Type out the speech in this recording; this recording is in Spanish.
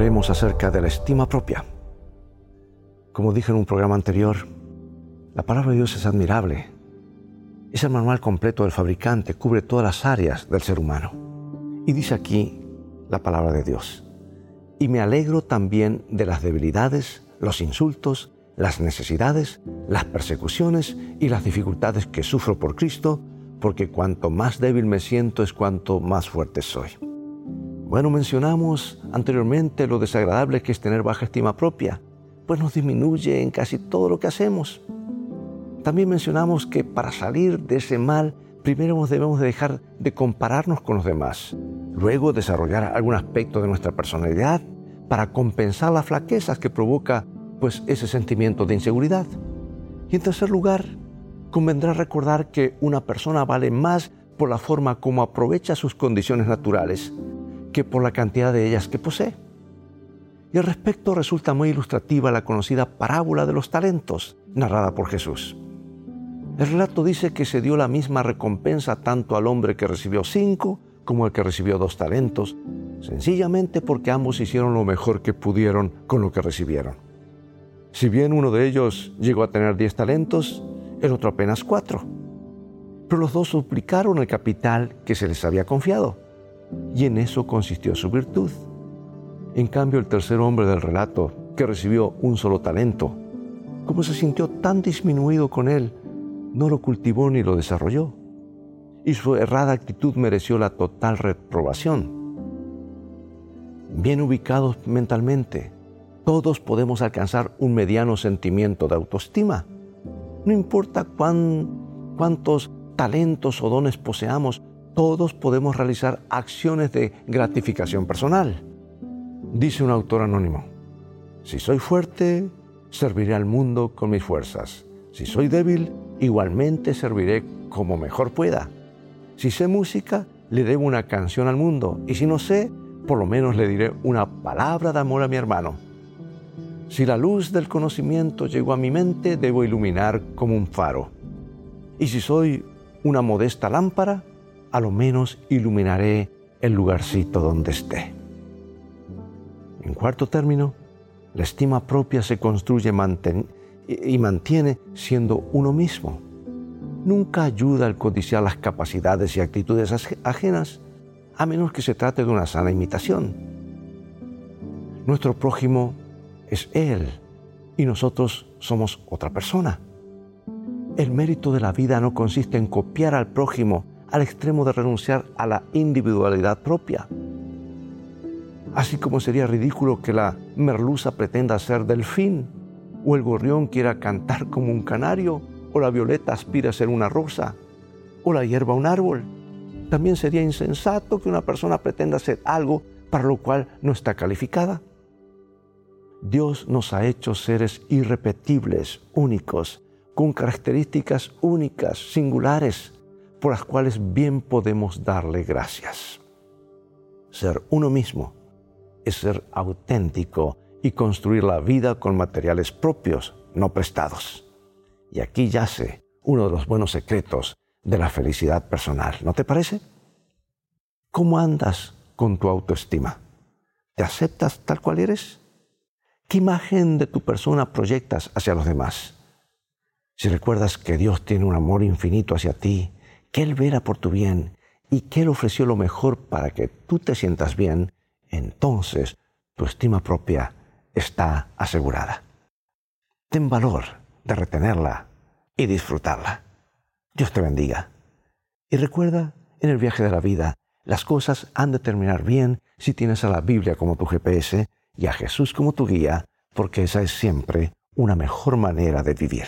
hablaremos acerca de la estima propia. Como dije en un programa anterior, la palabra de Dios es admirable. Es el manual completo del fabricante, cubre todas las áreas del ser humano. Y dice aquí la palabra de Dios. Y me alegro también de las debilidades, los insultos, las necesidades, las persecuciones y las dificultades que sufro por Cristo, porque cuanto más débil me siento es cuanto más fuerte soy. Bueno, mencionamos anteriormente lo desagradable que es tener baja estima propia, pues nos disminuye en casi todo lo que hacemos. También mencionamos que para salir de ese mal, primero debemos dejar de compararnos con los demás, luego desarrollar algún aspecto de nuestra personalidad para compensar las flaquezas que provoca pues ese sentimiento de inseguridad. Y en tercer lugar, convendrá recordar que una persona vale más por la forma como aprovecha sus condiciones naturales que por la cantidad de ellas que posee. Y al respecto resulta muy ilustrativa la conocida parábola de los talentos, narrada por Jesús. El relato dice que se dio la misma recompensa tanto al hombre que recibió cinco como al que recibió dos talentos, sencillamente porque ambos hicieron lo mejor que pudieron con lo que recibieron. Si bien uno de ellos llegó a tener diez talentos, el otro apenas cuatro. Pero los dos suplicaron el capital que se les había confiado y en eso consistió su virtud. En cambio, el tercer hombre del relato, que recibió un solo talento, como se sintió tan disminuido con él, no lo cultivó ni lo desarrolló. Y su errada actitud mereció la total reprobación. Bien ubicados mentalmente, todos podemos alcanzar un mediano sentimiento de autoestima. No importa cuántos talentos o dones poseamos, todos podemos realizar acciones de gratificación personal. Dice un autor anónimo, si soy fuerte, serviré al mundo con mis fuerzas. Si soy débil, igualmente serviré como mejor pueda. Si sé música, le debo una canción al mundo. Y si no sé, por lo menos le diré una palabra de amor a mi hermano. Si la luz del conocimiento llegó a mi mente, debo iluminar como un faro. Y si soy una modesta lámpara, a lo menos iluminaré el lugarcito donde esté. En cuarto término, la estima propia se construye y mantiene siendo uno mismo. Nunca ayuda al codiciar las capacidades y actitudes ajenas, a menos que se trate de una sana imitación. Nuestro prójimo es Él y nosotros somos otra persona. El mérito de la vida no consiste en copiar al prójimo al extremo de renunciar a la individualidad propia. Así como sería ridículo que la merluza pretenda ser delfín, o el gorrión quiera cantar como un canario, o la violeta aspira a ser una rosa, o la hierba un árbol. También sería insensato que una persona pretenda ser algo para lo cual no está calificada. Dios nos ha hecho seres irrepetibles, únicos, con características únicas, singulares, por las cuales bien podemos darle gracias. Ser uno mismo es ser auténtico y construir la vida con materiales propios, no prestados. Y aquí yace uno de los buenos secretos de la felicidad personal, ¿no te parece? ¿Cómo andas con tu autoestima? ¿Te aceptas tal cual eres? ¿Qué imagen de tu persona proyectas hacia los demás? Si recuerdas que Dios tiene un amor infinito hacia ti que Él verá por tu bien y que Él ofreció lo mejor para que tú te sientas bien, entonces tu estima propia está asegurada. Ten valor de retenerla y disfrutarla. Dios te bendiga. Y recuerda, en el viaje de la vida, las cosas han de terminar bien si tienes a la Biblia como tu GPS y a Jesús como tu guía, porque esa es siempre una mejor manera de vivir.